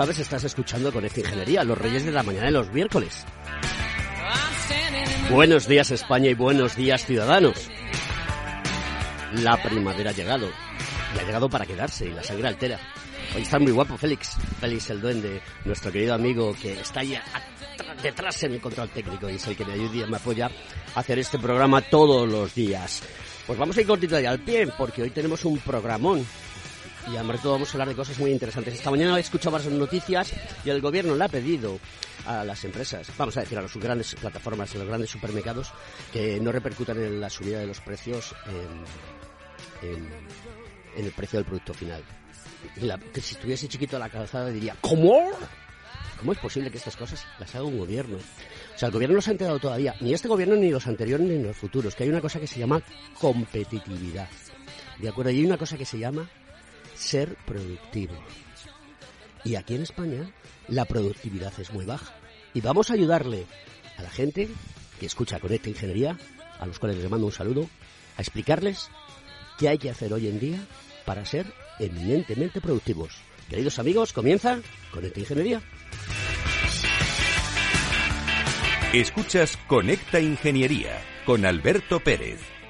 Sabes, estás escuchando con esta ingeniería, los reyes de la mañana de los miércoles. Buenos días España y buenos días ciudadanos. La primavera ha llegado. Y ha llegado para quedarse y la sangre altera. Hoy está muy guapo Félix. Félix el duende, nuestro querido amigo que está ahí detrás en el control técnico y es el que me ayuda y me apoya a hacer este programa todos los días. Pues vamos a ir cortito ahí al pie porque hoy tenemos un programón y además todo vamos a hablar de cosas muy interesantes. Esta mañana he escuchado varias noticias y el gobierno le ha pedido a las empresas, vamos a decir a las grandes plataformas, a los grandes supermercados, que no repercutan en la subida de los precios en, el precio del producto final. que si estuviese chiquito la calzada diría, ¿cómo? ¿Cómo es posible que estas cosas las haga un gobierno? O sea, el gobierno no se ha enterado todavía, ni este gobierno, ni los anteriores, ni los futuros, que hay una cosa que se llama competitividad. ¿De acuerdo? Y hay una cosa que se llama ser productivo. Y aquí en España la productividad es muy baja. Y vamos a ayudarle a la gente que escucha con esta Ingeniería, a los cuales les mando un saludo, a explicarles qué hay que hacer hoy en día para ser eminentemente productivos. Queridos amigos, comienza con esta Ingeniería. Escuchas Conecta Ingeniería con Alberto Pérez.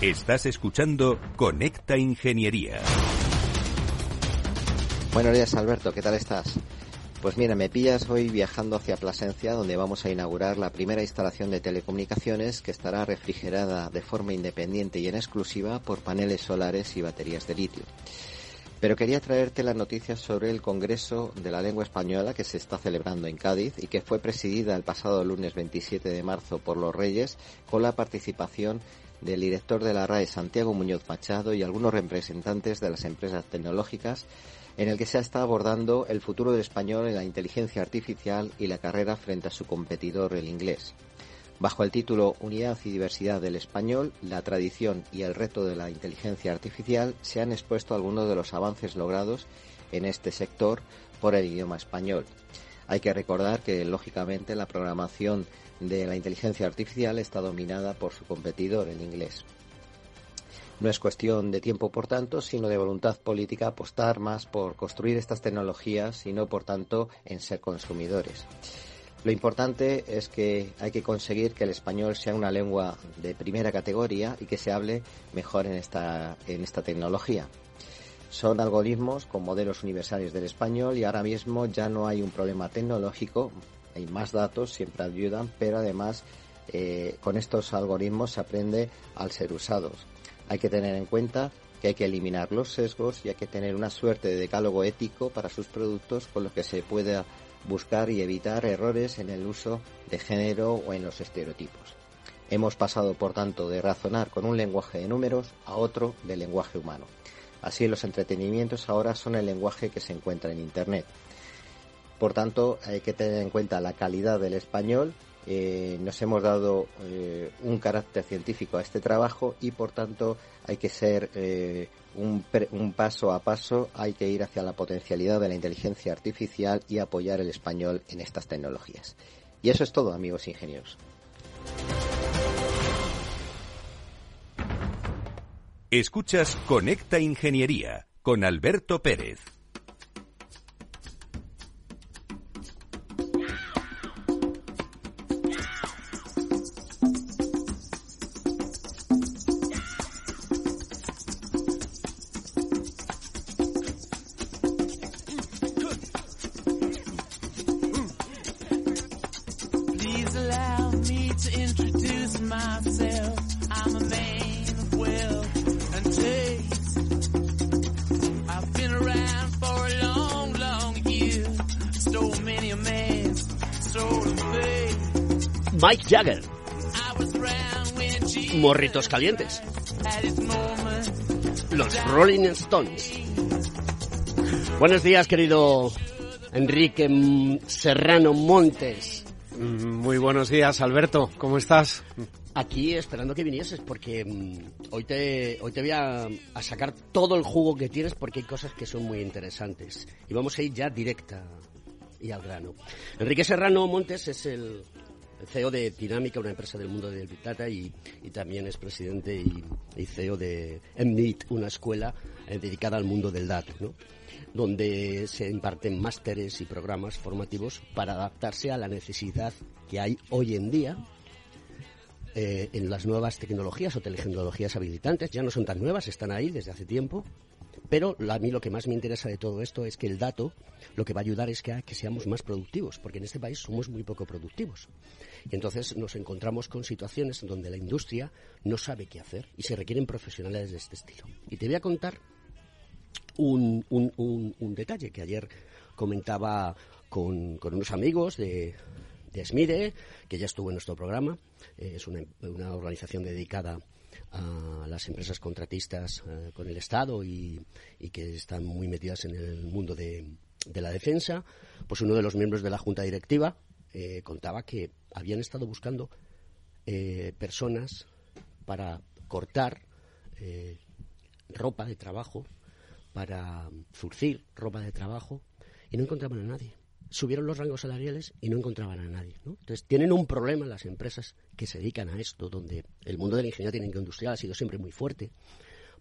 Estás escuchando Conecta Ingeniería. Buenos días Alberto, ¿qué tal estás? Pues mira, me pillas hoy viajando hacia Plasencia, donde vamos a inaugurar la primera instalación de telecomunicaciones que estará refrigerada de forma independiente y en exclusiva por paneles solares y baterías de litio. Pero quería traerte las noticias sobre el Congreso de la Lengua Española que se está celebrando en Cádiz y que fue presidida el pasado lunes 27 de marzo por los Reyes con la participación del director de la RAE Santiago Muñoz Machado y algunos representantes de las empresas tecnológicas en el que se está abordando el futuro del español en la inteligencia artificial y la carrera frente a su competidor el inglés. Bajo el título Unidad y diversidad del español, la tradición y el reto de la inteligencia artificial se han expuesto algunos de los avances logrados en este sector por el idioma español. Hay que recordar que, lógicamente, la programación de la inteligencia artificial está dominada por su competidor, el inglés. No es cuestión de tiempo, por tanto, sino de voluntad política apostar más por construir estas tecnologías y no, por tanto, en ser consumidores. Lo importante es que hay que conseguir que el español sea una lengua de primera categoría y que se hable mejor en esta, en esta tecnología. Son algoritmos con modelos universales del español y ahora mismo ya no hay un problema tecnológico hay más datos, siempre ayudan, pero además eh, con estos algoritmos se aprende al ser usados. Hay que tener en cuenta que hay que eliminar los sesgos y hay que tener una suerte de decálogo ético para sus productos con lo que se pueda buscar y evitar errores en el uso de género o en los estereotipos. Hemos pasado, por tanto, de razonar con un lenguaje de números a otro de lenguaje humano. Así los entretenimientos ahora son el lenguaje que se encuentra en Internet. Por tanto, hay que tener en cuenta la calidad del español. Eh, nos hemos dado eh, un carácter científico a este trabajo y, por tanto, hay que ser eh, un, un paso a paso, hay que ir hacia la potencialidad de la inteligencia artificial y apoyar el español en estas tecnologías. Y eso es todo, amigos ingenieros. Escuchas Conecta Ingeniería con Alberto Pérez. Mike Jagger. Morritos calientes. Los Rolling Stones. Buenos días, querido Enrique Serrano Montes. Mm, muy buenos días, Alberto. ¿Cómo estás? Aquí esperando que vinieses porque mm, hoy te hoy te voy a, a, sacar todo el jugo que tienes porque hay cosas que son muy interesantes y vamos a ir ya directa y al grano. Enrique Serrano Montes es el CEO de Dinámica, una empresa del mundo del Big Data, y, también es presidente y, CEO de MNIT, una escuela eh, dedicada al mundo del dato, ¿no? donde se imparten másteres y programas formativos para adaptarse a la necesidad que hay hoy en día eh, en las nuevas tecnologías o tecnologías habilitantes. Ya no son tan nuevas, están ahí desde hace tiempo, pero a mí lo que más me interesa de todo esto es que el dato lo que va a ayudar es que, seamos más productivos, porque en este país somos muy poco productivos. Y entonces nos encontramos con situaciones donde la industria no sabe qué hacer y se requieren profesionales de este estilo. Y te voy a contar un, un, detalle que ayer comentaba con, unos amigos de, de que ya estuvo en nuestro programa. Eh, es una, organización dedicada a las empresas contratistas eh, con el Estado y, que están muy metidas en el mundo de, de, la defensa. Pues uno de los miembros de la junta directiva eh, contaba que habían estado buscando eh, personas para cortar eh, ropa de trabajo, para zurcir ropa de trabajo, y no encontraban a nadie. Subieron los rangos salariales y no encontraban a nadie. Entonces, tienen un problema las empresas que se dedican a esto, donde el mundo de la ingeniería técnica industrial ha sido siempre muy fuerte,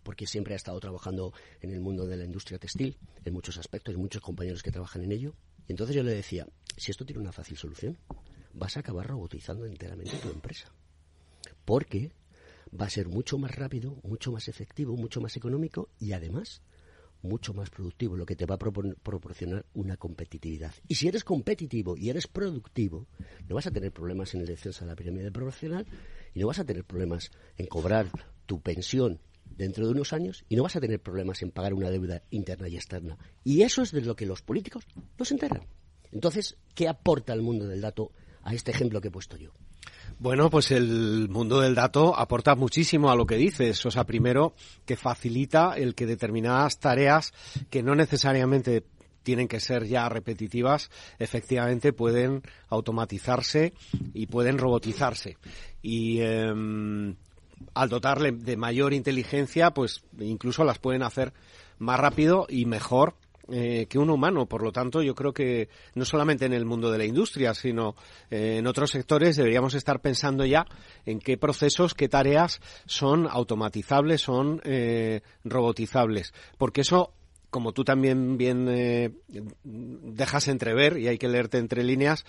porque siempre ha estado trabajando en el mundo de la industria textil, en muchos aspectos, hay muchos compañeros que trabajan en ello. Y entonces yo le decía, si esto tiene una fácil solución, vas a acabar robotizando enteramente tu empresa. Porque va a ser mucho más rápido, mucho más efectivo, mucho más económico y además mucho más productivo, lo que te va a proporcionar una competitividad. Y si eres competitivo y eres productivo, no vas a tener problemas en el descenso de la pirámide profesional y no vas a tener problemas en cobrar tu pensión dentro de unos años y no vas a tener problemas en pagar una deuda interna y externa. Y eso es de lo que los políticos no se enteran. Entonces, ¿qué aporta el mundo del dato a este ejemplo que he puesto yo? Bueno, pues el mundo del dato aporta muchísimo a lo que dices. O sea, primero, que facilita el que determinadas tareas que no necesariamente tienen que ser ya repetitivas, efectivamente pueden automatizarse y pueden robotizarse. Y em, al dotarle de mayor inteligencia, pues incluso las pueden hacer más rápido y mejor eh, que un humano. Por lo tanto, yo creo que no solamente en el mundo de la industria, sino eh, en otros sectores deberíamos estar pensando ya en qué procesos, qué tareas son automatizables, son eh, robotizables. Porque eso como tú también bien dejas entrever, y hay que leerte entre líneas,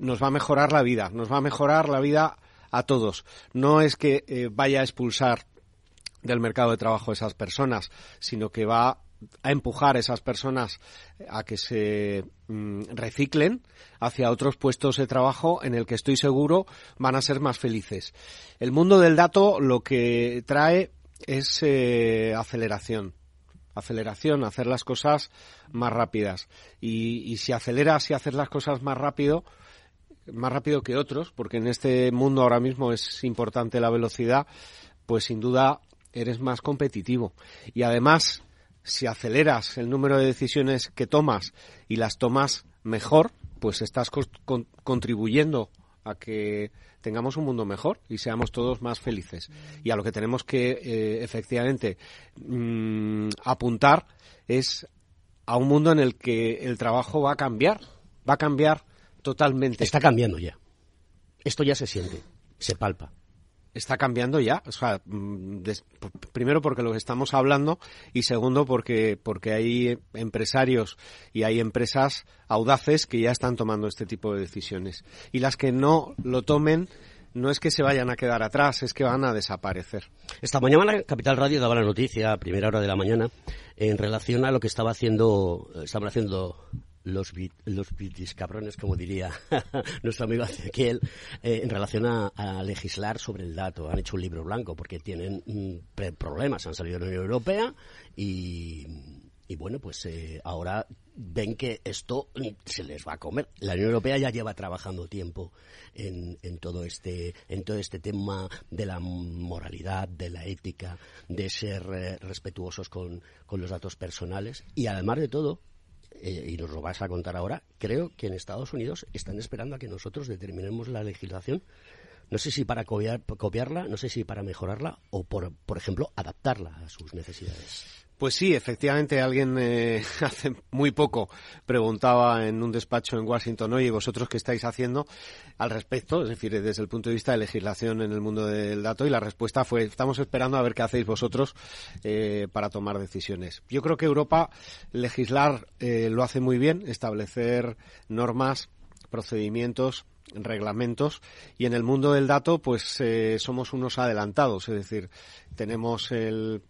nos va a mejorar la vida, nos va a mejorar la vida a todos. No es que vaya a expulsar del mercado de trabajo esas personas, sino que va a empujar a esas personas a que se mm, reciclen hacia otros puestos de trabajo en el que estoy seguro van a ser más felices. El mundo del dato lo que trae es eh, aceleración. Aceleración, hacer las cosas más rápidas. Y, y si aceleras y haces las cosas más rápido, más rápido que otros, porque en este mundo ahora mismo es importante la velocidad, pues sin duda eres más competitivo. Y además, si aceleras el número de decisiones que tomas y las tomas mejor, pues estás contribuyendo a que tengamos un mundo mejor y seamos todos más felices. Y a lo que tenemos que eh, efectivamente mm, apuntar es a un mundo en el que el trabajo va a cambiar, va a cambiar totalmente. Está cambiando ya. Esto ya se siente, se palpa está cambiando ya. O sea, mm, primero porque lo estamos hablando y segundo porque, porque hay empresarios y hay empresas audaces que ya están tomando este tipo de decisiones. Y las que no lo tomen, no es que se vayan a quedar atrás, es que van a desaparecer. Esta mañana Capital Radio daba la noticia a primera hora de la mañana en relación a lo que estaba haciendo, estaban haciendo los, los cabrones, como diría nuestro amigo Ezequiel, eh, en relación a, legislar sobre el dato. Han hecho un libro blanco porque tienen mm, problemas. Han salido de la Unión Europea y, bueno, pues eh, ahora ven que esto se les va a comer. La Unión Europea ya lleva trabajando tiempo en, en, todo este en todo este tema de la moralidad, de la ética, de ser eh, respetuosos con, con los datos personales y además de todo eh, y nos lo vas a contar ahora, creo que en Estados Unidos están esperando a que nosotros determinemos la legislación. No sé si para copiarla, no sé si para mejorarla o, por, por ejemplo, adaptarla a sus necesidades. Pues sí, efectivamente, alguien eh, hace muy poco preguntaba en un despacho en Washington, oye, ¿vosotros qué estáis haciendo al respecto? Es decir, desde el punto de vista de legislación en el mundo del dato, y la respuesta fue, estamos esperando a ver qué hacéis vosotros eh, para tomar decisiones. Yo creo que Europa legislar eh, lo hace muy bien, establecer normas, procedimientos, reglamentos y en el mundo del dato pues somos unos adelantados es decir tenemos el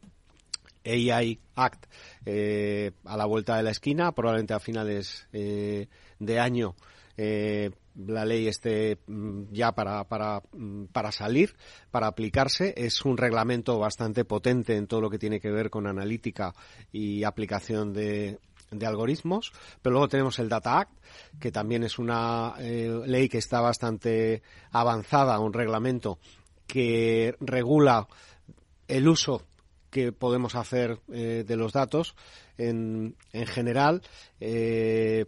AI Act eh, a la vuelta de la esquina, probablemente a finales eh, de año. Eh, la ley esté mm, ya para, para, mm, para salir, para aplicarse. Es un reglamento bastante potente en todo lo que tiene que ver con analítica y aplicación de, de algoritmos, pero luego tenemos el Data Act, que también es una ley que está bastante avanzada, un reglamento que regula el uso que podemos hacer eh, de los datos en, en general eh,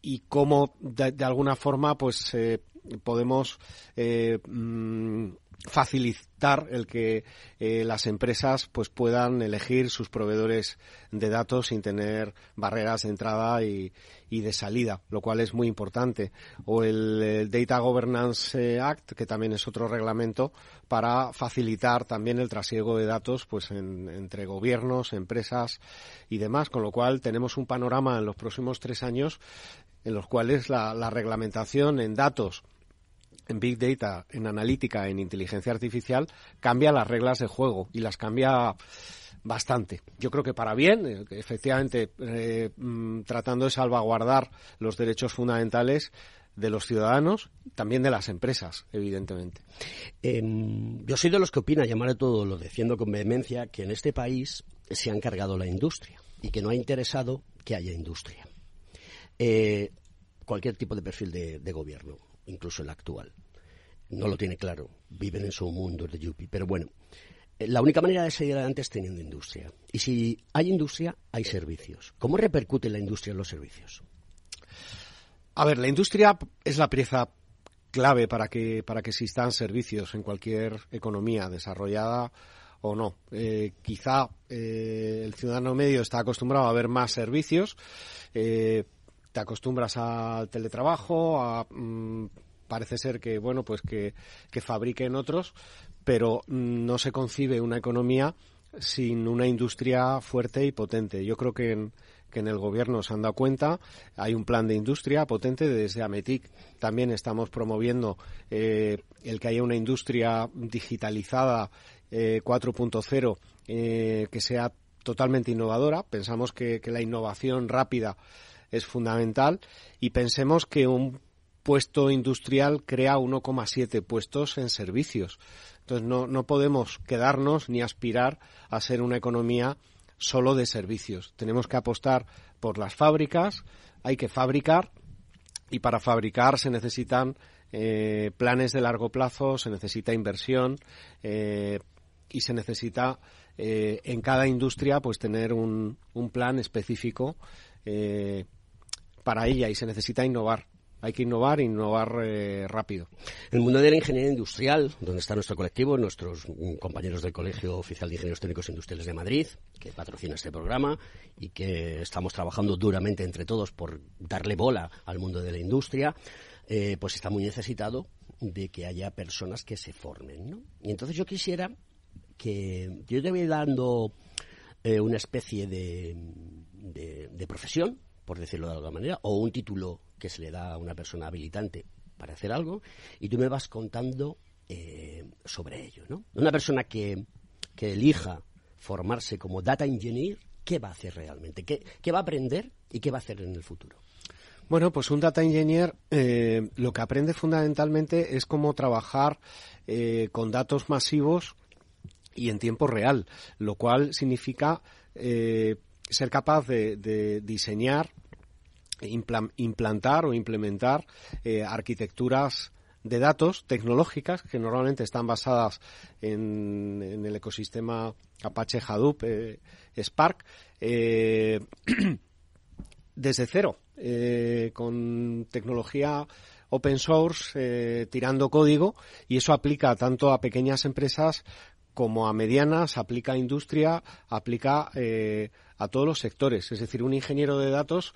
y cómo de, alguna forma pues eh, podemos mm, facilitar el que eh, las empresas pues puedan elegir sus proveedores de datos sin tener barreras de entrada y, de salida, lo cual es muy importante. O el, Data Governance eh, Act, que también es otro reglamento para facilitar también el trasiego de datos pues entre gobiernos, empresas y demás, con lo cual tenemos un panorama en los próximos tres años en los cuales la reglamentación en datos en Big Data, en analítica, en inteligencia artificial, cambia las reglas de juego y las cambia bastante. Yo creo que para bien, eh, efectivamente, eh, mm, tratando de salvaguardar los derechos fundamentales de los ciudadanos, también de las empresas, evidentemente. Em, yo soy de los que opina, llamar a todo lo defiendo con vehemencia, que en este país se ha encargado la industria y que no ha interesado que haya industria. Eh, cualquier tipo de perfil de gobierno incluso el actual. No lo tiene claro, viven en su mundo de Yuppie. Pero bueno, eh, la única manera de seguir adelante es teniendo industria. Y si hay industria, hay servicios. ¿Cómo repercute la industria en los servicios? A ver, la industria es la pieza clave para que, para que existan servicios en cualquier economía desarrollada o no. Eh, quizá eh, el ciudadano medio está acostumbrado a ver más servicios, te acostumbras al teletrabajo, a, mm, parece ser que, bueno, pues que, que fabriquen otros, pero no se concibe una economía sin una industria fuerte y potente. Yo creo que en, que en el gobierno se han dado cuenta. Hay un plan de industria potente desde Ametic. También estamos promoviendo eh, el que haya una industria digitalizada 4.0 eh, eh, que sea totalmente innovadora. Pensamos que, que la innovación rápida es fundamental y pensemos que un puesto industrial crea 1,7 puestos en servicios. Entonces no, no podemos quedarnos ni aspirar a ser una economía solo de servicios. Tenemos que apostar por las fábricas, hay que fabricar y para fabricar se necesitan eh, planes de largo plazo, se necesita inversión eh, y se necesita eh, en cada industria pues tener un, un plan específico para ella y se necesita innovar hay que innovar e innovar eh, rápido. El mundo de la ingeniería industrial, donde está nuestro colectivo, nuestros compañeros del Colegio Oficial de Ingenieros Técnicos Industriales de Madrid, que patrocina este programa y que estamos trabajando duramente entre todos por darle bola al mundo de la industria, eh, pues está muy necesitado de que haya personas que se formen. ¿no? Y entonces yo quisiera que yo te voy dando eh, una especie de, de profesión, por decirlo de alguna manera, o un título que se le da a una persona habilitante para hacer algo y tú me vas contando eh, sobre ello, ¿no? Una persona que, que, elija formarse como data engineer, ¿qué va a hacer realmente? ¿Qué, ¿Qué, va a aprender y qué va a hacer en el futuro? Bueno, pues un data engineer eh, lo que aprende fundamentalmente es cómo trabajar eh, con datos masivos y en tiempo real, lo cual significa ser capaz de, diseñar implantar o implementar eh, arquitecturas de datos tecnológicas que normalmente están basadas en, el ecosistema Apache Hadoop eh, Spark eh, desde cero con tecnología open source tirando código y eso aplica tanto a pequeñas empresas como a medianas, aplica a industria, aplica a todos los sectores. Es decir, un ingeniero de datos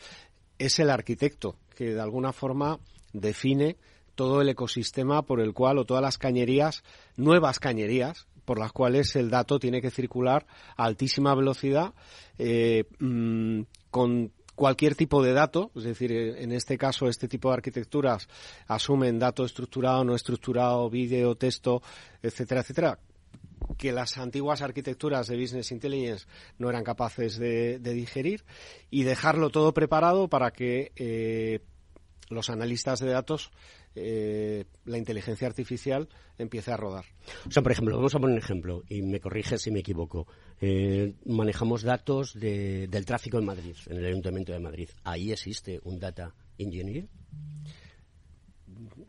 es el arquitecto que de alguna forma define todo el ecosistema por el cual o todas las cañerías, nuevas cañerías, por las cuales el dato tiene que circular a altísima velocidad eh, mm, con cualquier tipo de dato, es decir, en este caso este tipo de arquitecturas asumen dato estructurado, no estructurado, vídeo, texto, etcétera, etcétera, que las antiguas arquitecturas de Business Intelligence no eran capaces de, digerir y dejarlo todo preparado para que eh, los analistas de datos, eh, la inteligencia artificial, empiece a rodar. O sea, por ejemplo, vamos a poner un ejemplo y me corrige si me equivoco. Eh, manejamos datos del tráfico en Madrid, en el Ayuntamiento de Madrid. ¿Ahí existe un data engineer?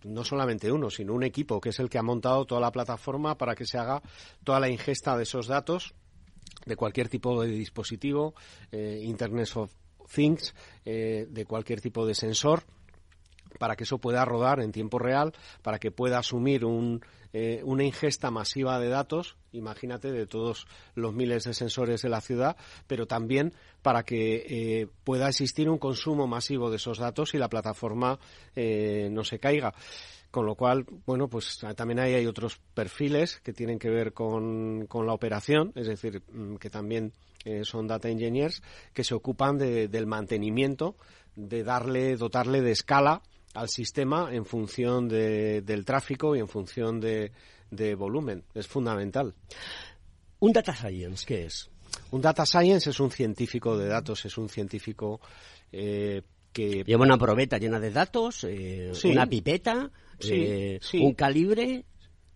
No solamente uno, sino un equipo que es el que ha montado toda la plataforma para que se haga toda la ingesta de esos datos de cualquier tipo de dispositivo, eh, Internet of Things, eh, de cualquier tipo de sensor para que eso pueda rodar en tiempo real, para que pueda asumir un, eh, una ingesta masiva de datos, imagínate, de todos los miles de sensores de la ciudad, pero también para que eh, pueda existir un consumo masivo de esos datos y la plataforma eh, no se caiga. Con lo cual, bueno, pues también ahí hay otros perfiles que tienen que ver con, con la operación, es decir, mm, que también son data engineers que se ocupan del mantenimiento, de darle, dotarle de escala al sistema en función del tráfico y en función de, volumen. Es fundamental. ¿Un data science qué es? Un data science es un científico de datos, es un científico eh, que... Lleva una probeta llena de datos, eh, una pipeta, eh, un calibre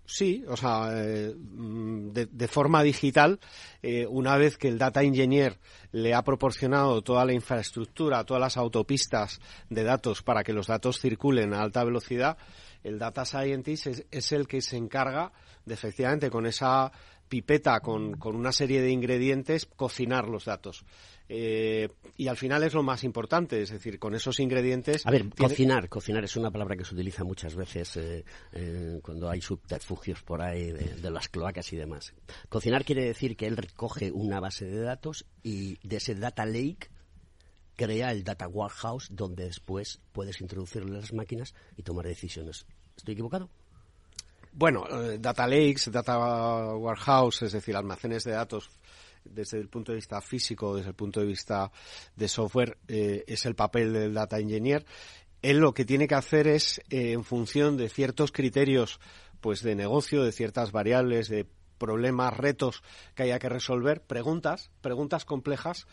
Sí, o sea, eh, mm, de, forma digital, eh, una vez que el data engineer le ha proporcionado toda la infraestructura, todas las autopistas de datos para que los datos circulen a alta velocidad, el data scientist es el que se encarga de efectivamente con esa pipeta con, con una serie de ingredientes cocinar los datos. Eh, y al final es lo más importante, es decir, con esos ingredientes. A ver, cocinar, cocinar es una palabra que se utiliza muchas veces eh, eh, cuando hay subterfugios por ahí de, las cloacas y demás. Cocinar quiere decir que él recoge una base de datos y de ese data lake crea el data warehouse donde después puedes introducirle las máquinas y tomar decisiones. ¿Estoy equivocado? Bueno, data lakes, data warehouse, es decir, almacenes de datos desde el punto de vista físico, desde el punto de vista de software, eh, es el papel del data engineer. Él lo que tiene que hacer es, eh, en función de ciertos criterios pues de negocio, de ciertas variables, de problemas, retos que haya que resolver, preguntas, preguntas complejas,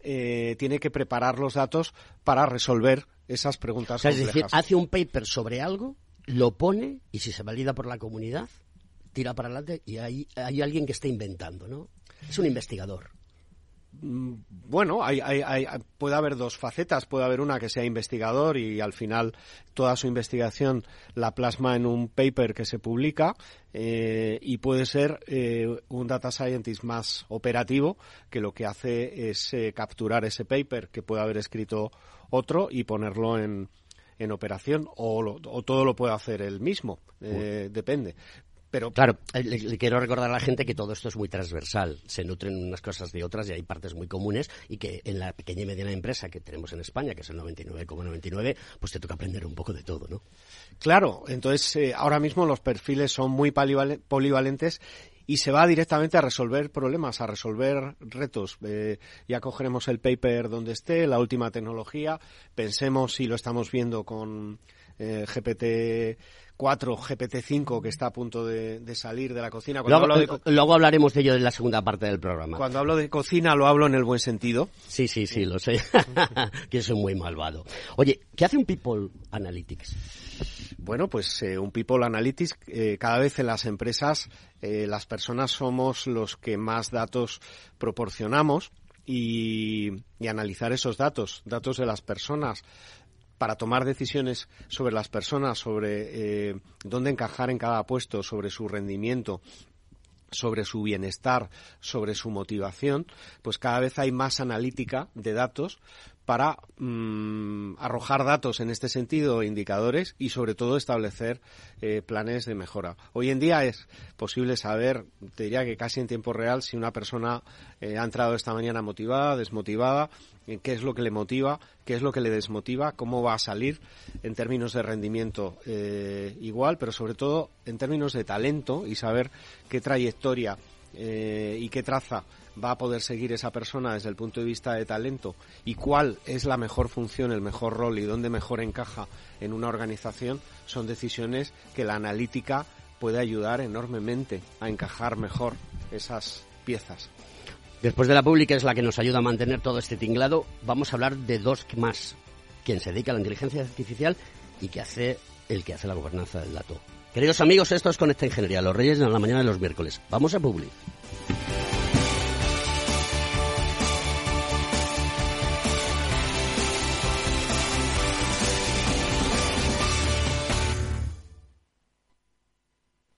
eh, tiene que preparar los datos para resolver esas preguntas complejas. Es decir, hace un paper sobre algo, lo pone y si se valida por la comunidad, tira para adelante y hay, hay alguien que está inventando, ¿no? Es un investigador. Mm, bueno, hay, puede haber dos facetas. Puede haber una que sea investigador y al final toda su investigación la plasma en un paper que se publica eh, y puede ser eh, un data scientist más operativo que lo que hace es eh, capturar ese paper que puede haber escrito otro y ponerlo en, en operación o, o, todo lo puede hacer él mismo, depende. Pero claro, eh, le, quiero recordar a la gente que todo esto es muy transversal, se nutren unas cosas de otras y hay partes muy comunes y que en la pequeña y mediana empresa que tenemos en España, que es el 99,99, pues te toca aprender un poco de todo, ¿no? Claro, entonces eh, ahora mismo los perfiles son muy polivalentes y se va directamente a resolver problemas, a resolver retos. Eh, ya cogeremos el paper donde esté, la última tecnología, pensemos si lo estamos viendo con GPT 4 GPT-5 que está a punto de, salir de la cocina. Luego, hablaremos de ello en la segunda parte del programa. Cuando hablo de cocina lo hablo en el buen sentido. Sí, sí, sí, lo sé. que soy muy malvado. Oye, ¿qué hace un People Analytics? Bueno, pues eh, un People Analytics, eh, cada vez en las empresas eh, las personas somos los que más datos proporcionamos y, y, analizar esos datos, datos de las personas, para tomar decisiones sobre las personas, sobre eh, dónde encajar en cada puesto, sobre su rendimiento, sobre su bienestar, sobre su motivación, pues cada vez hay más analítica de datos para mm, arrojar datos en este sentido, indicadores y sobre todo establecer eh, planes de mejora. Hoy en día es posible saber, te diría que casi en tiempo real, si una persona eh, ha entrado esta mañana motivada, desmotivada, qué es lo que le motiva, qué es lo que le desmotiva, cómo va a salir en términos de rendimiento eh, igual, pero sobre todo en términos de talento y saber qué trayectoria y qué traza va a poder seguir esa persona desde el punto de vista de talento y cuál es la mejor función, el mejor rol y dónde mejor encaja en una organización, son decisiones que la analítica puede ayudar enormemente a encajar mejor esas piezas. Después de la pública es la que nos ayuda a mantener todo este tinglado, vamos a hablar de dos más, quien se dedica a la inteligencia artificial y que hace el que hace la gobernanza del dato. Queridos amigos, esto es Conecta Ingeniería, los Reyes de la mañana de los miércoles. Vamos a Publi.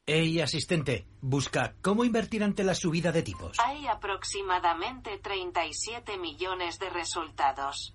Hey, asistente, busca cómo invertir ante la subida de tipos. Hay aproximadamente 37 millones de resultados.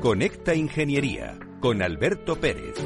Conecta Ingeniería con Alberto Pérez.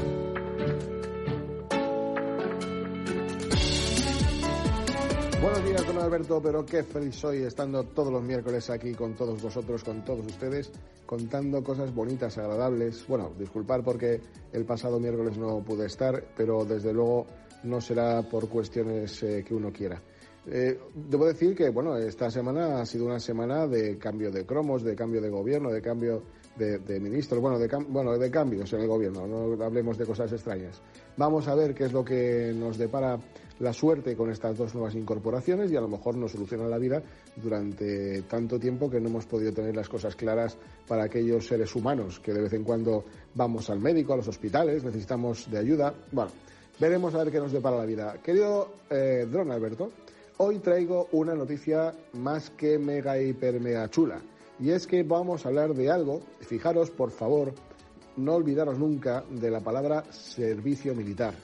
Buenos días, don Alberto, pero qué feliz soy estando todos los miércoles aquí con todos vosotros, con todos ustedes, contando cosas bonitas, agradables. Bueno, disculpar porque el pasado miércoles no pude estar, pero desde luego no será por cuestiones eh, que uno quiera. Eh, debo decir que, bueno, esta semana ha sido una semana de cambio de cromos, de cambio de gobierno, de cambio de, de ministros, bueno de, bueno, de cambios en el gobierno, no hablemos de cosas extrañas. Vamos a ver qué es lo que nos depara la suerte con estas dos nuevas incorporaciones y a lo mejor nos soluciona la vida durante tanto tiempo que no hemos podido tener las cosas claras para aquellos seres humanos que de vez en cuando vamos al médico, a los hospitales, necesitamos de ayuda. Bueno, veremos a ver qué nos depara la vida. Querido eh, Don Alberto, hoy traigo una noticia más que mega hiper mega chula. Y es que vamos a hablar de algo, fijaros por favor, no olvidaros nunca de la palabra servicio militar,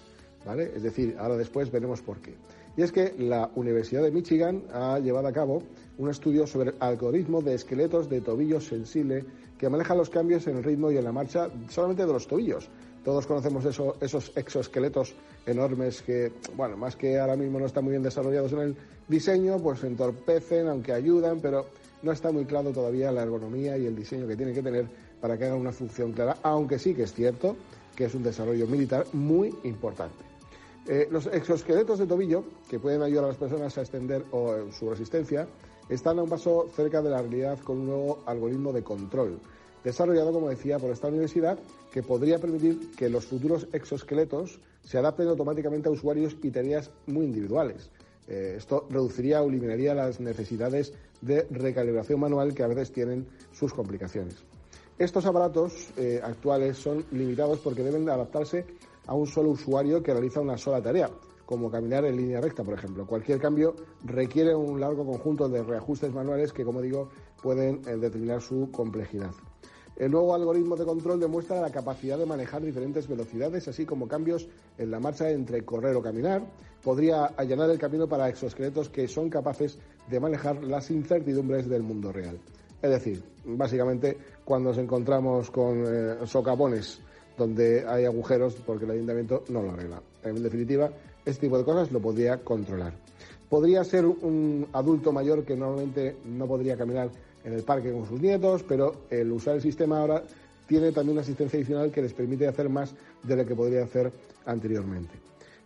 ¿vale? Es decir, ahora después veremos por qué. Y es que la Universidad de Michigan ha llevado a cabo un estudio sobre el algoritmo de esqueletos de tobillo sensible que maneja los cambios en el ritmo y en la marcha solamente de los tobillos. Todos conocemos esos exoesqueletos enormes que, bueno, más que ahora mismo no están muy bien desarrollados en el diseño, pues entorpecen, aunque ayudan, pero no está muy claro todavía la ergonomía y el diseño que tienen que tener para que hagan una función clara, aunque sí que es cierto que es un desarrollo militar muy importante. Eh, los exoesqueletos de tobillo, que pueden ayudar a las personas a extender su resistencia, están a un paso cerca de la realidad con un nuevo algoritmo de control, desarrollado, como decía, por esta universidad, que podría permitir que los futuros exoesqueletos se adapten automáticamente a usuarios y tareas muy individuales. Eh, esto reduciría o eliminaría las necesidades de recalibración manual que a veces tienen sus complicaciones. Estos aparatos eh, actuales son limitados porque deben adaptarse a un solo usuario que realiza una sola tarea, como caminar en línea recta, por ejemplo. Cualquier cambio requiere un largo conjunto de reajustes manuales que, como digo, pueden eh, determinar su complejidad. El nuevo algoritmo de control demuestra la capacidad de manejar diferentes velocidades, así como cambios en la marcha entre correr o caminar. Podría allanar el camino para exoesqueletos que son capaces de manejar las incertidumbres del mundo real. Es decir, básicamente cuando nos encontramos con eh, socavones donde hay agujeros porque el ayuntamiento no lo arregla. En definitiva, este tipo de cosas lo podría controlar. Podría ser un adulto mayor que normalmente no podría caminar en el parque con sus nietos, pero el usar el sistema ahora tiene también una asistencia adicional que les permite hacer más de lo que podría hacer anteriormente.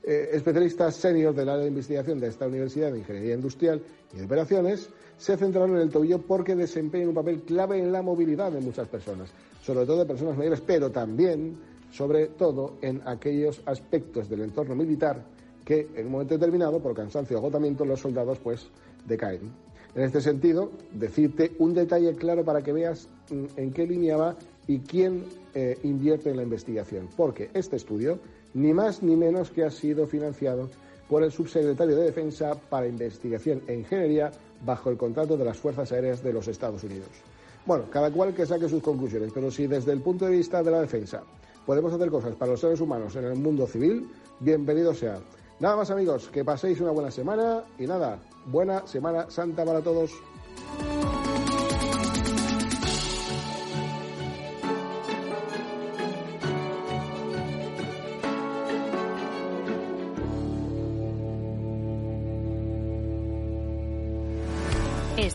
Eh, especialistas seniors del área de investigación de esta Universidad de Ingeniería Industrial y de Operaciones se centraron en el tobillo porque desempeña un papel clave en la movilidad de muchas personas, sobre todo de personas mayores, pero también, sobre todo, en aquellos aspectos del entorno militar que en un momento determinado, por cansancio o agotamiento, los soldados pues decaen. En este sentido, decirte un detalle claro para que veas mm, en qué línea va y quién eh, invierte en la investigación. Porque este estudio, ni más ni menos que ha sido financiado por el subsecretario de Defensa para Investigación e Ingeniería bajo el contrato de las Fuerzas Aéreas de los Estados Unidos. Bueno, cada cual que saque sus conclusiones, pero si desde el punto de vista de la defensa podemos hacer cosas para los seres humanos en el mundo civil, bienvenido sea. Nada más amigos, que paséis una buena semana y nada, buena Semana Santa para todos.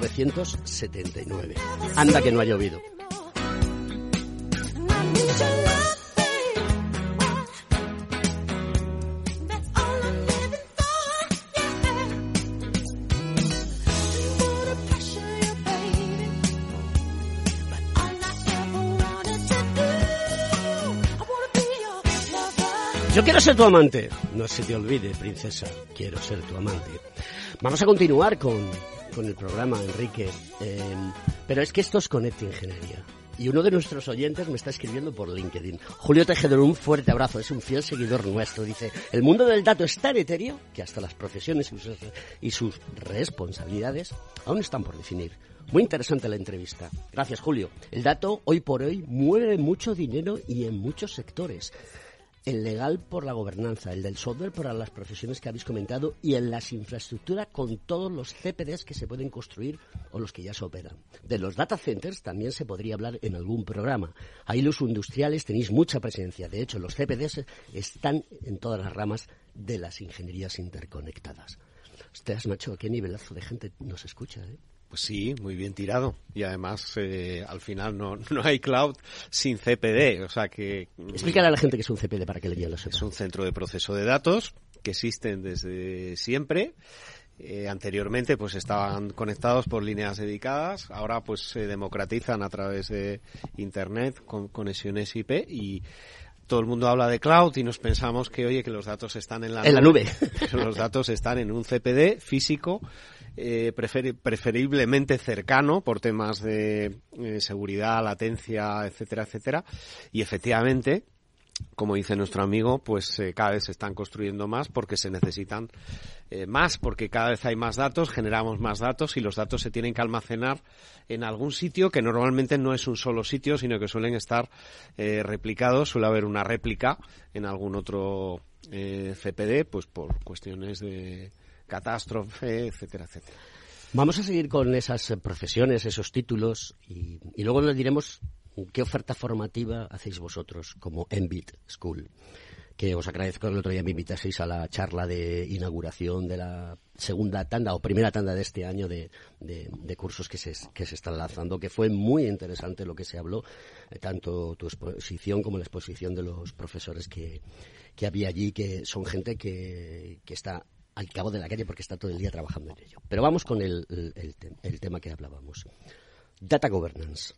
1979. Anda que no ha llovido. Yo quiero ser tu amante. No se te olvide, princesa. Quiero ser tu amante. Vamos a continuar con con el programa, Enrique. Eh, pero es que esto es Conecta Ingeniería. Y uno de nuestros oyentes me está escribiendo por LinkedIn. Julio Tejedor, un fuerte abrazo, es un fiel seguidor nuestro. Dice, el mundo del dato es tan etéreo que hasta las profesiones y sus responsabilidades aún están por definir. Muy interesante la entrevista. Gracias, Julio. El dato hoy por hoy mueve mucho dinero y en muchos sectores el legal por la gobernanza, el del software para las profesiones que habéis comentado y en las infraestructuras con todos los CPDs que se pueden construir o los que ya se operan. De los data centers también se podría hablar en algún programa. Ahí los industriales tenéis mucha presencia. De hecho, los CPDs están en todas las ramas de las ingenierías interconectadas. Ustedes, macho, qué nivelazo de gente nos escucha, ¿eh? Pues sí, muy bien tirado. Y además, eh, al final no, no hay cloud sin CPD. O sea que. Explícale a la gente que es un CPD para que le lo Es un centro de proceso de datos que existen desde siempre. Eh, anteriormente pues estaban conectados por líneas dedicadas, ahora pues se democratizan a través de internet con conexiones IP y todo el mundo habla de cloud y nos pensamos que oye que los datos están en la en nube. La nube. los datos están en un CPD físico eh, preferiblemente cercano por temas de eh, seguridad, latencia, etcétera, etcétera. Y efectivamente, como dice nuestro amigo, pues eh, cada vez se están construyendo más porque se necesitan eh, más, porque cada vez hay más datos, generamos más datos y los datos se tienen que almacenar en algún sitio que normalmente no es un solo sitio, sino que suelen estar eh, replicados, suele haber una réplica en algún otro CPD, pues por cuestiones de catástrofe, etcétera, etcétera. Vamos a seguir con esas profesiones, esos títulos y, luego les diremos ¿Qué oferta formativa hacéis vosotros como Envit School? Que os agradezco el otro día me invitaseis a la charla de inauguración de la segunda tanda o primera tanda de este año de, cursos que se, que están lanzando, que fue muy interesante lo que se habló, eh, tanto tu exposición como la exposición de los profesores que, había allí, que son gente que, está al cabo de la calle porque está todo el día trabajando en ello. Pero vamos con el, el tema que hablábamos. Data Governance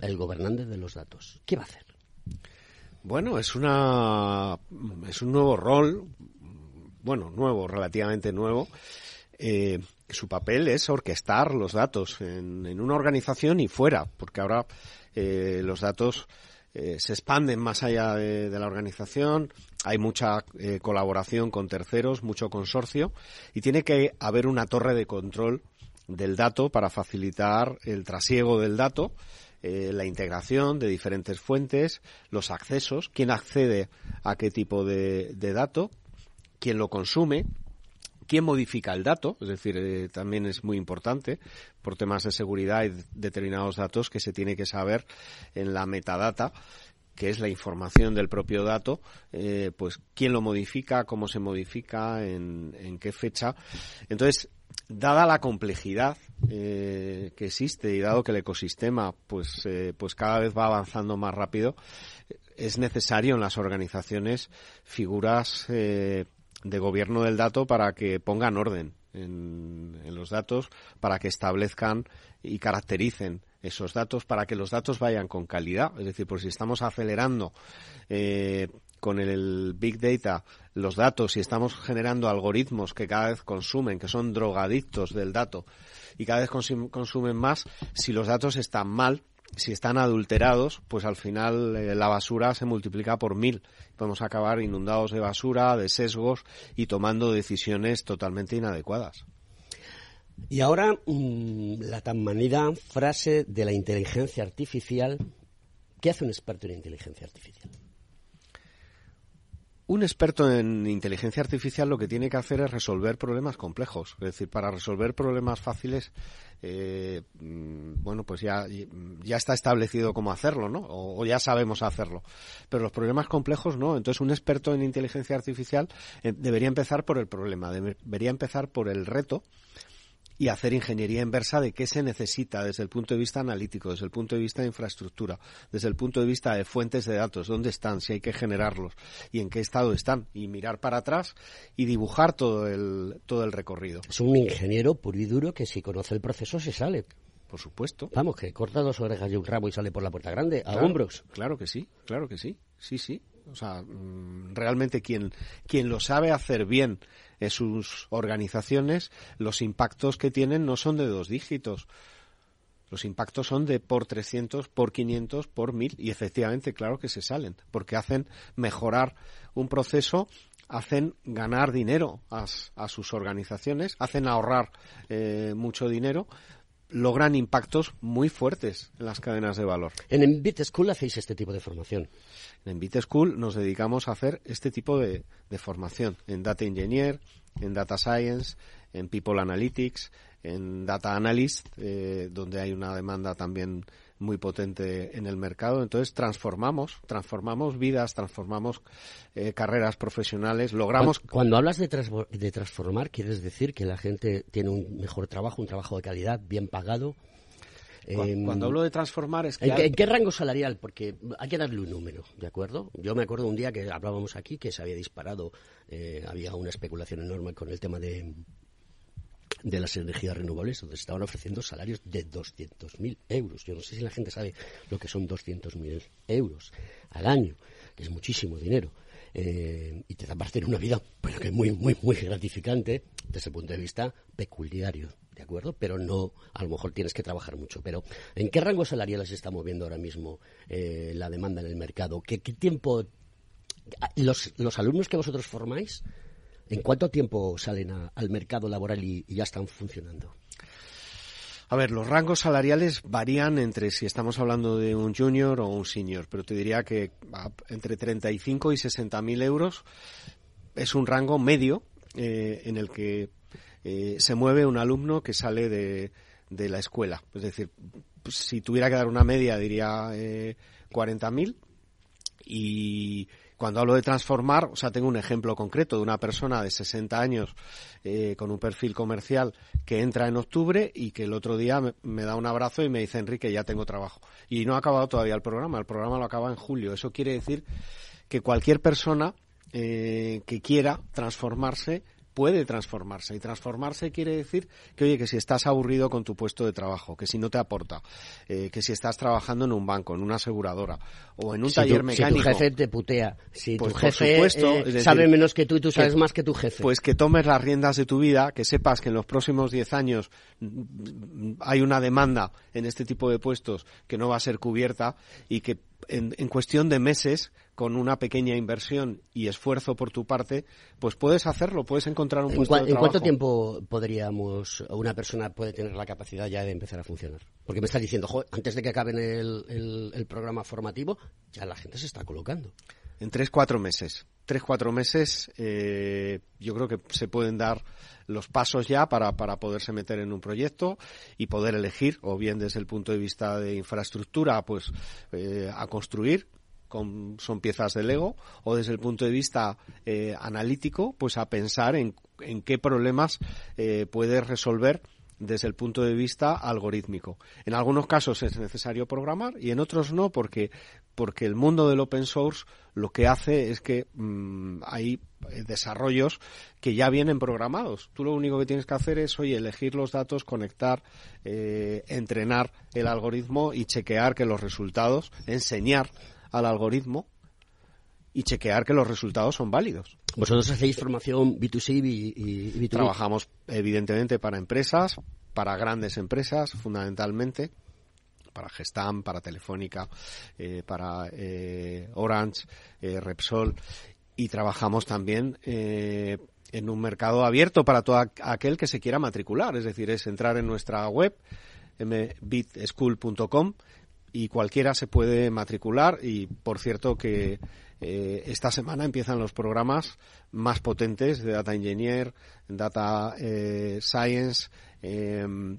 el gobernante de los datos. ¿Qué va a hacer? Bueno, es una es un nuevo rol, bueno, nuevo, relativamente nuevo. Eh, su papel es orquestar los datos en, una organización y fuera, porque ahora eh, los datos eh, se expanden más allá de, de, la organización, hay mucha colaboración con terceros, mucho consorcio, y tiene que haber una torre de control del dato para facilitar el trasiego del dato eh, la integración de diferentes fuentes, los accesos, quién accede a qué tipo de, dato, quién lo consume, quién modifica el dato, es decir, eh, también es muy importante por temas de seguridad y determinados datos que se tiene que saber en la metadata que es la información del propio dato, eh, pues quién lo modifica, cómo se modifica, en, qué fecha. Entonces, dada la complejidad eh, que existe y dado que el ecosistema pues eh, pues cada vez va avanzando más rápido es necesario en las organizaciones figuras de gobierno del dato para que pongan orden en, los datos para que establezcan y caractericen esos datos para que los datos vayan con calidad. Es decir por si estamos acelerando eh, con el Big Data los datos y estamos generando algoritmos que cada vez consumen, que son drogadictos del dato y cada vez consumen más, si los datos están mal, si están adulterados, pues al final eh, la basura se multiplica por mil. Podemos acabar inundados de basura, de sesgos y tomando decisiones totalmente inadecuadas. Y ahora mm, la tan manida frase de la inteligencia artificial. ¿Qué hace un experto en inteligencia artificial? Un experto en inteligencia artificial lo que tiene que hacer es resolver problemas complejos. Es decir, para resolver problemas fáciles, eh, mm, bueno, pues ya, ya está establecido cómo hacerlo, ¿no? O, ya sabemos hacerlo. Pero los problemas complejos no. Entonces, un experto en inteligencia artificial eh, debería empezar por el problema, debería empezar por el reto y hacer ingeniería inversa de qué se necesita desde el punto de vista analítico, desde el punto de vista de infraestructura, desde el punto de vista de fuentes de datos, dónde están, si hay que generarlos y en qué estado están y mirar para atrás y dibujar todo el todo el recorrido. Es un ingeniero puro y duro que si conoce el proceso se sale. Por supuesto. Vamos, que corta dos orejas y un rabo y sale por la puerta grande, a hombros. Claro que sí, claro que sí. Sí, sí. O sea, mm, realmente quien, quien lo sabe hacer bien en sus organizaciones, los impactos que tienen no son de dos dígitos. Los impactos son de por 300, por 500, por 1000 y efectivamente, claro que se salen, porque hacen mejorar un proceso, hacen ganar dinero a, sus organizaciones, hacen ahorrar eh, mucho dinero, logran impactos muy fuertes en las cadenas de valor. En Envit School hacéis este tipo de formación. En Envit School nos dedicamos a hacer este tipo de, de formación en Data Engineer, en Data Science, en People Analytics, en Data Analyst, eh, donde hay una demanda también muy potente en el mercado. Entonces transformamos, transformamos vidas, transformamos eh, carreras profesionales, logramos. Cuando, hablas de, de transformar, quieres decir que la gente tiene un mejor trabajo, un trabajo de calidad, bien pagado. Cuando, em, hablo de transformar es que... ¿En, qué, rango salarial? Porque hay que darle un número, ¿de acuerdo? Yo me acuerdo un día que hablábamos aquí que se había disparado, eh, había una especulación enorme con el tema de, de las energías renovables, donde se estaban ofreciendo salarios de 200.000 euros. Yo no sé si la gente sabe lo que son 200.000 euros al año, que es muchísimo dinero. Eh, y te da para tener una vida, pero que es muy, muy, muy gratificante desde el punto de vista peculiario, ¿de acuerdo? Pero no, a lo mejor tienes que trabajar mucho. Pero, ¿en qué rango salarial se está moviendo ahora mismo eh, la demanda en el mercado? ¿Qué, qué tiempo... Los, los alumnos que vosotros formáis, ¿En cuánto tiempo salen al mercado laboral y, ya están funcionando? A ver, los rangos salariales varían entre si estamos hablando de un junior o un senior, pero te diría que entre 35 y 60 mil euros es un rango medio eh, en el que eh, se mueve un alumno que sale de, la escuela. Es decir, si tuviera que dar una media diría eh, 40 mil y cuando hablo de transformar, o sea, tengo un ejemplo concreto de una persona de 60 años eh, con un perfil comercial que entra en octubre y que el otro día me, da un abrazo y me dice, Enrique, ya tengo trabajo. Y no ha acabado todavía el programa, el programa lo acaba en julio. Eso quiere decir que cualquier persona eh, que quiera transformarse puede transformarse. Y transformarse quiere decir que, oye, que si estás aburrido con tu puesto de trabajo, que si no te aporta, eh, que si estás trabajando en un banco, en una aseguradora o en un taller mecánico. Si tu jefe te putea, si tu pues, jefe eh, sabe menos que tú y tú sabes más que tu jefe. Pues que tomes las riendas de tu vida, que sepas que en los próximos 10 años mm, hay una demanda en este tipo de puestos que no va a ser cubierta y que en, en cuestión de meses con una pequeña inversión y esfuerzo por tu parte, pues puedes hacerlo, puedes encontrar un puesto de trabajo. ¿En cuánto tiempo podríamos, una persona puede tener la capacidad ya de empezar a funcionar? Porque me estás diciendo, antes de que acaben el, el, programa formativo, ya la gente se está colocando. En tres, cuatro meses. Tres, cuatro meses, eh, yo creo que se pueden dar los pasos ya para, para poderse meter en un proyecto y poder elegir, o bien desde el punto de vista de infraestructura, pues eh, a construir, son piezas de Lego, o desde el punto de vista eh, analítico, pues a pensar en, en qué problemas eh, puedes resolver desde el punto de vista algorítmico. En algunos casos es necesario programar y en otros no, porque, porque el mundo del open source lo que hace es que mm, hay desarrollos que ya vienen programados. Tú lo único que tienes que hacer es, oye, elegir los datos, conectar, eh, entrenar el algoritmo y chequear que los resultados, enseñar al algoritmo y chequear que los resultados son válidos. ¿Vosotros hacéis formación B2C y, B2B? Trabajamos evidentemente para empresas, para grandes empresas fundamentalmente, para Gestam, para Telefónica, eh, para eh, Orange, eh, Repsol y trabajamos también en un mercado abierto para todo aquel que se quiera matricular, es decir, es entrar en nuestra web mbitschool.com y cualquiera se puede matricular y por cierto que eh, esta semana empiezan los programas más potentes de Data Engineer, Data eh, Science, em,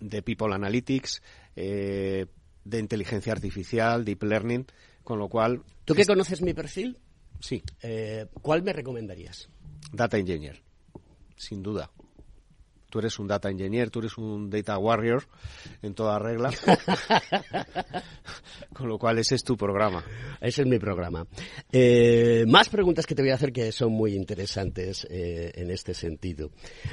de People Analytics, eh, de inteligencia artificial, Deep Learning, con lo cual... ¿Tú que conoces mi perfil? Sí. ¿Cuál me recomendarías? Data Engineer, sin duda tú eres un data engineer, tú eres un data warrior en toda regla. Con lo cual ese es tu programa. Ese es mi programa. Eh, más preguntas que te voy a hacer que son muy interesantes eh, en este sentido.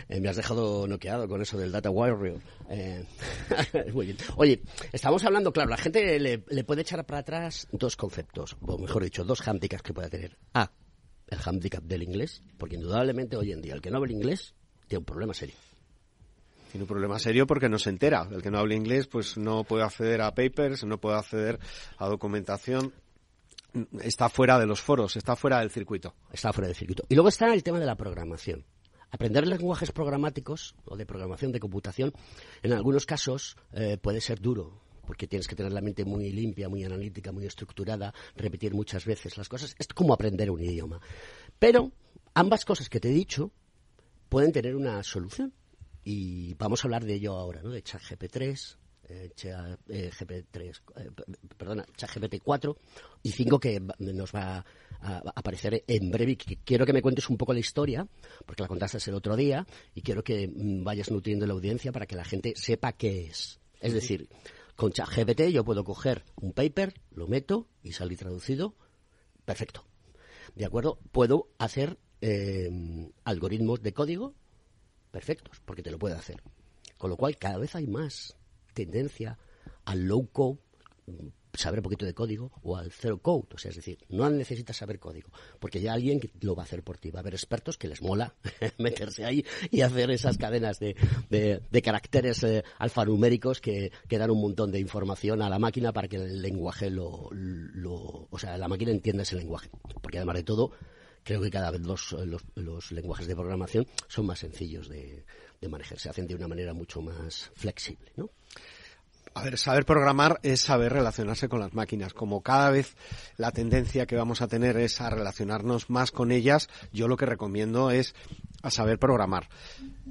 Eh, me has dejado noqueado con eso del data warrior. muy bien. Oye, estamos hablando, claro, la gente le, puede echar para atrás dos conceptos, o mejor dicho, dos handicaps que pueda tener. A, el handicap del inglés, porque indudablemente hoy en día el que no habla inglés tiene un problema serio. Tiene un problema serio porque no se entera. El que no habla inglés pues no puede acceder a papers, no puede acceder a documentación. Está fuera de los foros, está fuera del circuito. Está fuera del circuito. Y luego está el tema de la programación. Aprender lenguajes programáticos o de programación de computación, en algunos casos eh, puede ser duro, porque tienes que tener la mente muy limpia, muy analítica, muy estructurada, repetir muchas veces las cosas. Es como aprender un idioma. Pero ambas cosas que te he dicho pueden tener una solución. Y vamos a hablar de ello ahora, ¿no? De ChatGPT 3, eh, GP3, eh, perdona, ChatGPT 4 y 5 que nos va a, aparecer en breve. quiero que me cuentes un poco la historia, porque la contaste el otro día, y quiero que mm, vayas nutriendo la audiencia para que la gente sepa qué es. Es decir, con ChatGPT yo puedo coger un paper, lo meto y sale traducido. Perfecto. ¿De acuerdo? Puedo hacer eh, algoritmos de código perfectos, porque te lo puede hacer. Con lo cual, cada vez hay más tendencia al low code, saber un poquito de código, o al zero code. O sea, es decir, no necesitas saber código, porque ya alguien lo va a hacer por ti. Va a haber expertos que les mola meterse ahí y hacer esas cadenas de, de, caracteres eh, alfanuméricos que, que, dan un montón de información a la máquina para que el lenguaje lo, lo. O sea, la máquina entienda ese lenguaje. Porque además de todo, creo que cada vez los, los, lenguajes de programación son más sencillos de, de, manejar, se hacen de una manera mucho más flexible, ¿no? A ver, saber programar es saber relacionarse con las máquinas. Como cada vez la tendencia que vamos a tener es a relacionarnos más con ellas, yo lo que recomiendo es a saber programar.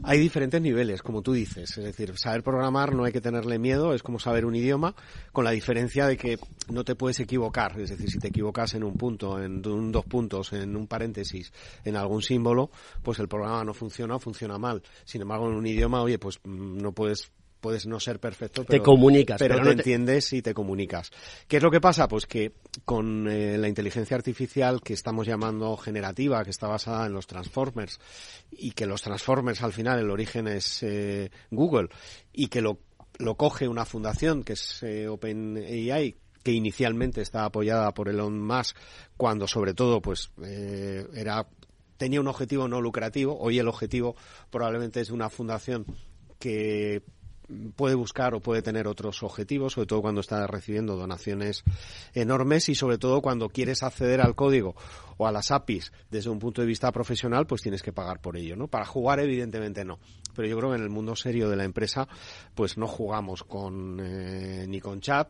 Hay diferentes niveles, como tú dices. Es decir, saber programar no hay que tenerle miedo, es como saber un idioma, con la diferencia de que no te puedes equivocar. Es decir, si te equivocas en un punto, en un, dos puntos, en un paréntesis, en algún símbolo, pues el programa no funciona o funciona mal. Sin embargo, en un idioma, oye, pues mm, no puedes puedes no ser perfecto, pero, te comunicas, pero, te, entiendes y te comunicas. ¿Qué es lo que pasa? Pues que con eh, la inteligencia artificial que estamos llamando generativa, que está basada en los transformers, y que los transformers al final el origen es eh, Google, y que lo, lo coge una fundación que es eh, OpenAI, que inicialmente estaba apoyada por Elon Musk, cuando sobre todo pues era tenía un objetivo no lucrativo. Hoy el objetivo probablemente es una fundación que puede buscar o puede tener otros objetivos, sobre todo cuando está recibiendo donaciones enormes y sobre todo cuando quieres acceder al código o a las APIs desde un punto de vista profesional, pues tienes que pagar por ello, ¿no? Para jugar evidentemente no, pero yo creo que en el mundo serio de la empresa pues no jugamos con eh, ni con chat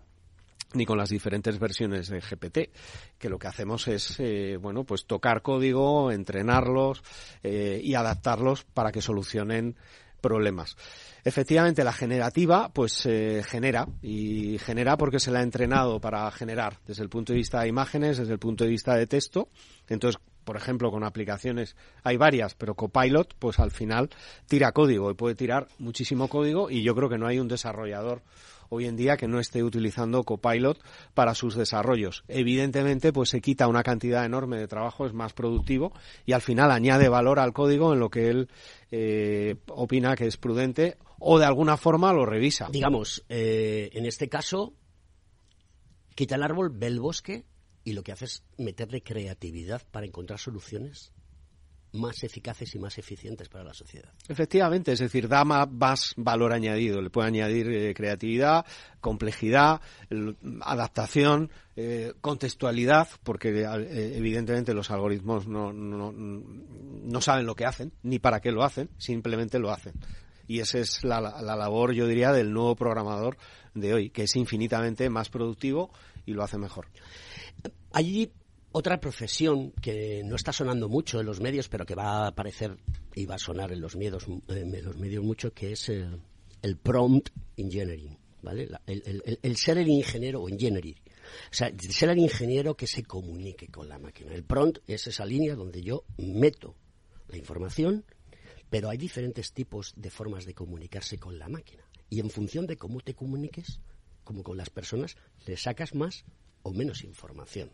ni con las diferentes versiones de GPT, que lo que hacemos es, eh, bueno, pues tocar código, entrenarlos eh, y adaptarlos para que solucionen problemas. Efectivamente, la generativa, pues eh, genera, y genera porque se la ha entrenado para generar desde el punto de vista de imágenes, desde el punto de vista de texto. Entonces, por ejemplo, con aplicaciones hay varias, pero Copilot, pues al final tira código y puede tirar muchísimo código y yo creo que no hay un desarrollador hoy en día que no esté utilizando Copilot para sus desarrollos. Evidentemente, pues se quita una cantidad enorme de trabajo, es más productivo y al final añade valor al código en lo que él eh, opina que es prudente o de alguna forma lo revisa. Digamos, eh, en este caso, quita el árbol, ve el bosque y lo que hace es meterle creatividad para encontrar soluciones más eficaces y más eficientes para la sociedad. Efectivamente, es decir, da más valor añadido, le puede añadir eh, creatividad, complejidad, adaptación, eh, contextualidad, porque eh, evidentemente los algoritmos no, no, no, saben lo que hacen, ni para qué lo hacen, simplemente lo hacen. Y esa es la, la labor, yo diría, del nuevo programador de hoy, que es infinitamente más productivo y lo hace mejor. Allí otra profesión que no está sonando mucho en los medios, pero que va a aparecer y va a sonar en los, medios, los medios mucho, que es eh, el prompt engineering, ¿vale? el, ser el ingeniero o engineering. O sea, ser el ingeniero que se comunique con la máquina. El prompt es esa línea donde yo meto la información, pero hay diferentes tipos de formas de comunicarse con la máquina. Y en función de cómo te comuniques, como con las personas, le sacas más o menos información.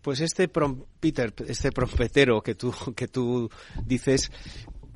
Pues este Peter, este prompetero que tú, que tú dices,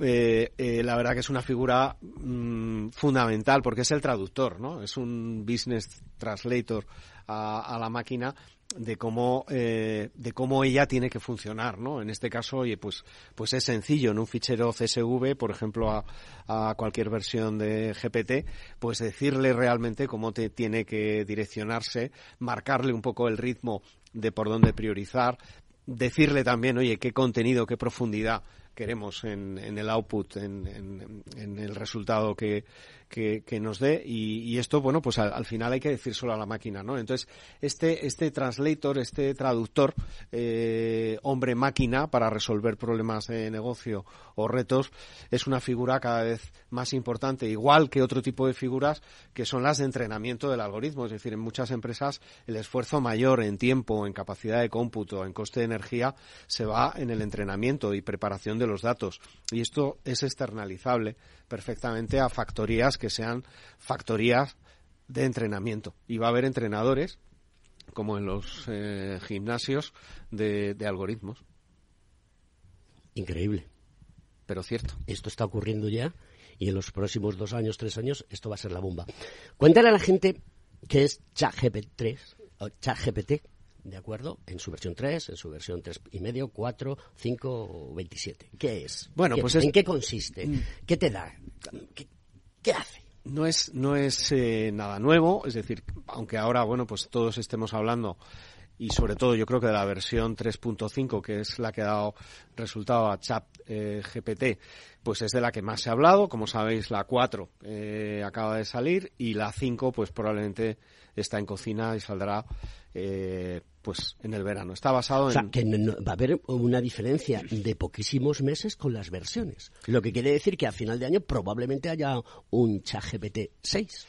eh, eh, la verdad que es una figura mm, fundamental porque es el traductor, ¿no? Es un business translator a, la máquina de cómo eh, de cómo ella tiene que funcionar, ¿no? En este caso, oye, pues pues es sencillo en un fichero CSV, por ejemplo, a, a cualquier versión de GPT, pues decirle realmente cómo te tiene que direccionarse, marcarle un poco el ritmo de por dónde priorizar, decirle también, oye, qué contenido, qué profundidad queremos en, en el output, en, en, el resultado que, que, nos dé y, esto, bueno, pues al, final hay que decir solo a la máquina, ¿no? Entonces, este, este translator, este traductor, eh, hombre-máquina para resolver problemas de negocio o retos, es una figura cada vez más importante, igual que otro tipo de figuras que son las de entrenamiento del algoritmo. Es decir, en muchas empresas el esfuerzo mayor en tiempo, en capacidad de cómputo, en coste de energía, se va en el entrenamiento y preparación de los datos. Y esto es externalizable perfectamente a factorías que sean factorías de entrenamiento. Y va a haber entrenadores, como en los eh, gimnasios, de, algoritmos. Increíble. Pero cierto. Esto está ocurriendo ya y en los próximos dos años, tres años, esto va a ser la bomba. Cuéntale a la gente que es ChatGPT 3, ChatGPT, ¿de acuerdo? En su versión 3, en su versión tres y medio, 4, 5 o 27. ¿Qué es? Bueno, pues ¿En qué consiste? Mm. ¿Qué te da? ¿Qué, hace? No es, no es eh, nada nuevo, es decir, aunque ahora, bueno, pues todos estemos hablando y sobre todo yo creo que de la versión 3.5, que es la que ha dado resultado a Chat eh, GPT, pues es de la que más se ha hablado. Como sabéis, la 4 eh, acaba de salir y la 5 pues probablemente está en cocina y saldrá eh, pues en el verano. Está basado en... O sea, que va a haber una diferencia de poquísimos meses con las versiones. Lo que quiere decir que a final de año probablemente haya un ChatGPT 6.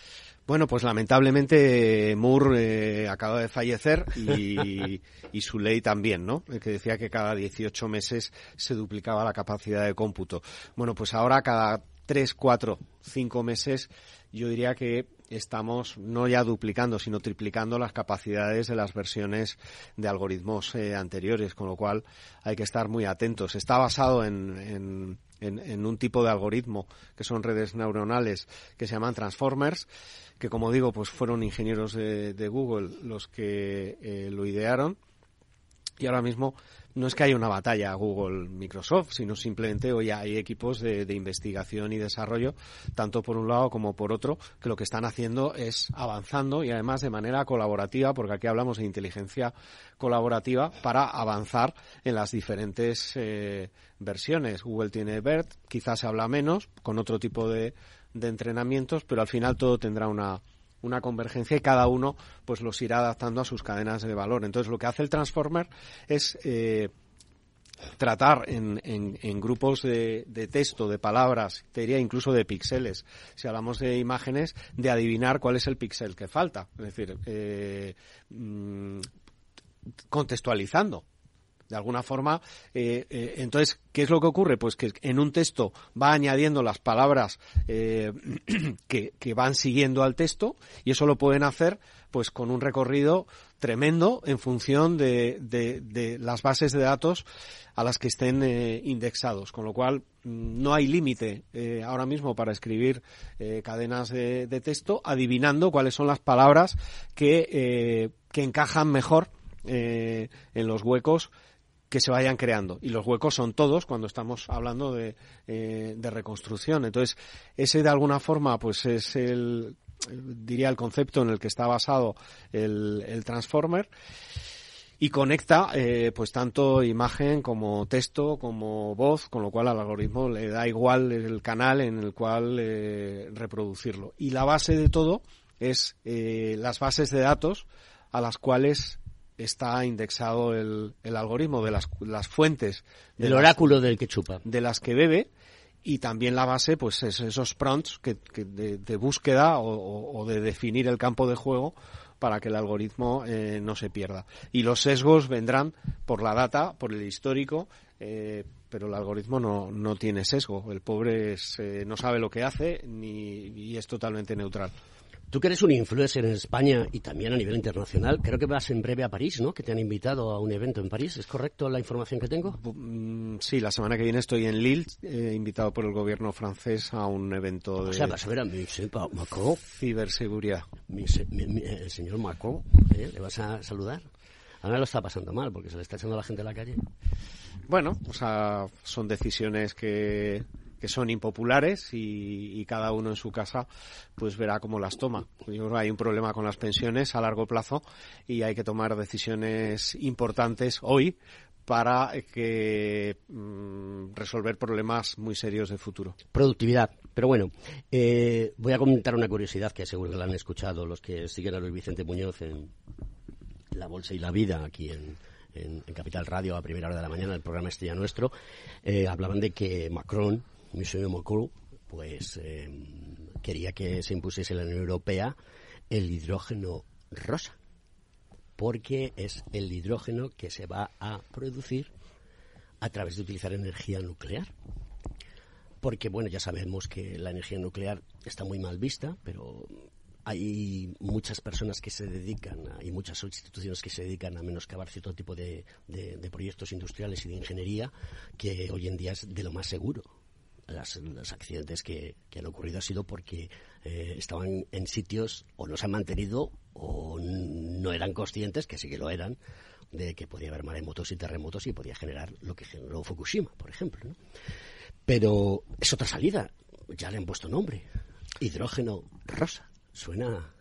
Bueno, pues lamentablemente Moore eh, acaba de fallecer y, y, su ley también, ¿no? Que decía que cada 18 meses se duplicaba la capacidad de cómputo. Bueno, pues ahora cada 3, 4, 5 meses yo diría que estamos no ya duplicando, sino triplicando las capacidades de las versiones de algoritmos eh, anteriores, con lo cual hay que estar muy atentos. Está basado en, en, un tipo de algoritmo que son redes neuronales que se llaman transformers, que como digo, pues fueron ingenieros de, Google los que eh, lo idearon. Y ahora mismo no es que haya una batalla Google-Microsoft, sino simplemente hoy hay equipos de, investigación y desarrollo, tanto por un lado como por otro, que lo que están haciendo es avanzando y además de manera colaborativa, porque aquí hablamos de inteligencia colaborativa, para avanzar en las diferentes eh, versiones. Google tiene BERT, quizás se habla menos, con otro tipo de entrenamientos, pero al final todo tendrá una una convergencia y cada uno pues los irá adaptando a sus cadenas de valor. Entonces lo que hace el Transformer es eh, tratar en, grupos de, de, texto, de palabras, te diría incluso de píxeles, si hablamos de imágenes, de adivinar cuál es el píxel que falta. Es decir, eh, mm, contextualizando de alguna forma, eh, eh, entonces, ¿qué es lo que ocurre? Pues que en un texto va añadiendo las palabras eh, que, que, van siguiendo al texto y eso lo pueden hacer pues con un recorrido tremendo en función de, de, las bases de datos a las que estén indexados, con lo cual mm, no hay límite ahora mismo para escribir cadenas de, texto adivinando cuáles son las palabras que, que encajan mejor en los huecos que se vayan creando. Y los huecos son todos cuando estamos hablando de, eh, de reconstrucción. Entonces, ese de alguna forma, pues es el, diría el concepto en el que está basado el, el Transformer y conecta eh, pues tanto imagen como texto como voz con lo cual al algoritmo le da igual el canal en el cual eh, reproducirlo y la base de todo es eh, las bases de datos a las cuales está indexado el, el algoritmo de las, las fuentes. Del oráculo del que chupa. De las que bebe y también la base, pues es esos prompts que, de, búsqueda o, de definir el campo de juego para que el algoritmo eh, no se pierda. Y los sesgos vendrán por la data, por el histórico, eh, pero el algoritmo no, no tiene sesgo. El pobre es, eh, no sabe lo que hace ni, y es totalmente neutral. Tú que eres un influencer en España y también a nivel internacional, creo que vas en breve a París, ¿no? Que te han invitado a un evento en París. ¿Es correcto la información que tengo? Mm, sí, la semana que viene estoy en Lille, eh, invitado por el gobierno francés a un evento de... O sea, vas a ver a mi Macron. Ciberseguridad. Mi, el señor Macron, ¿eh? ¿le vas a saludar? Ahora lo está pasando mal porque se le está echando a la gente a la calle. Bueno, o sea, son decisiones que que son impopulares y, cada uno en su casa pues verá cómo las toma. Hay un problema con las pensiones a largo plazo y hay que tomar decisiones importantes hoy para que mm, resolver problemas muy serios de futuro. Productividad. Pero bueno, eh, voy a comentar una curiosidad que seguro que la han escuchado los que siguen a Luis Vicente Muñoz en La Bolsa y la Vida aquí en, Capital Radio a primera hora de la mañana, el programa este nuestro, eh, hablaban de que Macron Michel Macron, pues em, quería que se impusiese en la Unión Europea el hidrógeno rosa, porque es el hidrógeno que se va a producir a través de utilizar energía nuclear. Porque, bueno, ya sabemos que la energía nuclear está muy mal vista, pero hay muchas personas que se dedican y muchas instituciones que se dedican a menoscabar cierto tipo de, proyectos industriales y de ingeniería que hoy en día es de lo más seguro los accidentes que, han ocurrido ha sido porque eh, estaban en sitios o no se han mantenido o no eran conscientes, que sí que lo eran, de que podía haber maremotos y terremotos y podía generar lo que generó Fukushima, por ejemplo. Pero es otra salida, ya le han puesto nombre, hidrógeno rosa. Suena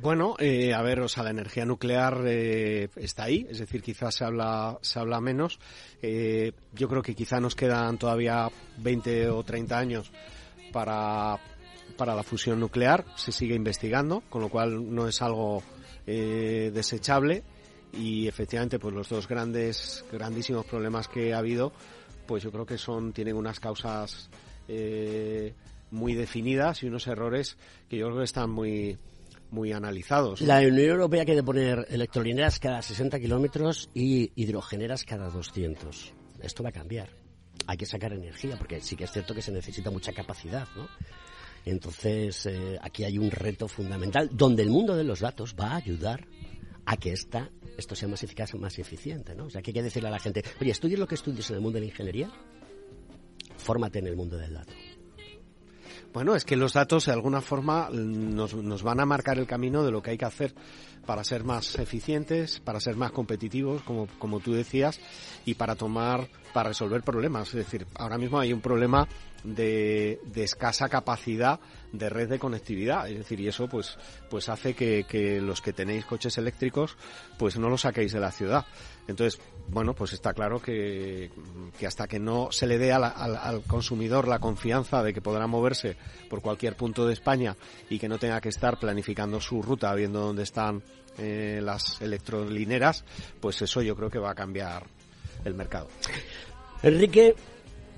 bueno, eh, a ver, o sea, la energía nuclear eh, está ahí, es decir, quizás se habla, se habla menos. Eh, yo creo que quizá nos quedan todavía 20 o 30 años para, para la fusión nuclear, se sigue investigando, con lo cual no es algo desechable y efectivamente pues los dos grandes, grandísimos problemas que ha habido, pues yo creo que son, tienen unas causas muy definidas y unos errores que yo creo que están muy muy analizados. La Unión Europea quiere poner electrolineras cada 60 kilómetros y hidrogeneras cada 200. Esto va a cambiar. Hay que sacar energía, porque sí que es cierto que se necesita mucha capacidad, ¿no? Entonces, eh, aquí hay un reto fundamental donde el mundo de los datos va a ayudar a que esta, esto sea más eficaz, más eficiente, ¿no? O sea, que hay que decirle a la gente, oye, estudies lo que estudies en el mundo de la ingeniería, fórmate en el mundo del dato. Bueno, es que los datos de alguna forma nos, nos, van a marcar el camino de lo que hay que hacer para ser más eficientes, para ser más competitivos, como, como tú decías, y para tomar, para resolver problemas. Es decir, ahora mismo hay un problema de, escasa capacidad de red de conectividad. Es decir, y eso pues, pues hace que, que los que tenéis coches eléctricos, pues no los saquéis de la ciudad. Entonces, bueno, pues está claro que, hasta que no se le dé al, consumidor la confianza de que podrá moverse por cualquier punto de España y que no tenga que estar planificando su ruta viendo dónde están eh, las electrolineras, pues eso yo creo que va a cambiar el mercado. Enrique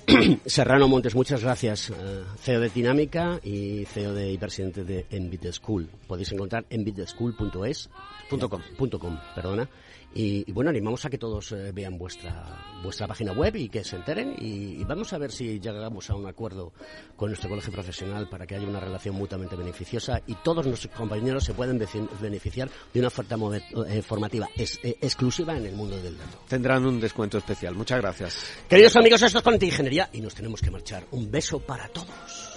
Serrano Montes, muchas gracias. Eh, CEO de Dinámica y CEO de, y presidente de Envit School. Podéis encontrar envitschool.es. .com, perdona. Y, bueno, animamos a que todos eh, vean vuestra, vuestra página web y que se enteren y, vamos a ver si llegamos a un acuerdo con nuestro colegio profesional para que haya una relación mutuamente beneficiosa y todos nuestros compañeros se pueden beneficiar de una oferta eh, formativa eh, exclusiva en el mundo del dato. Tendrán un descuento especial. Muchas gracias. Queridos amigos, esto es Conecta Ingeniería y nos tenemos que marchar. Un beso para todos.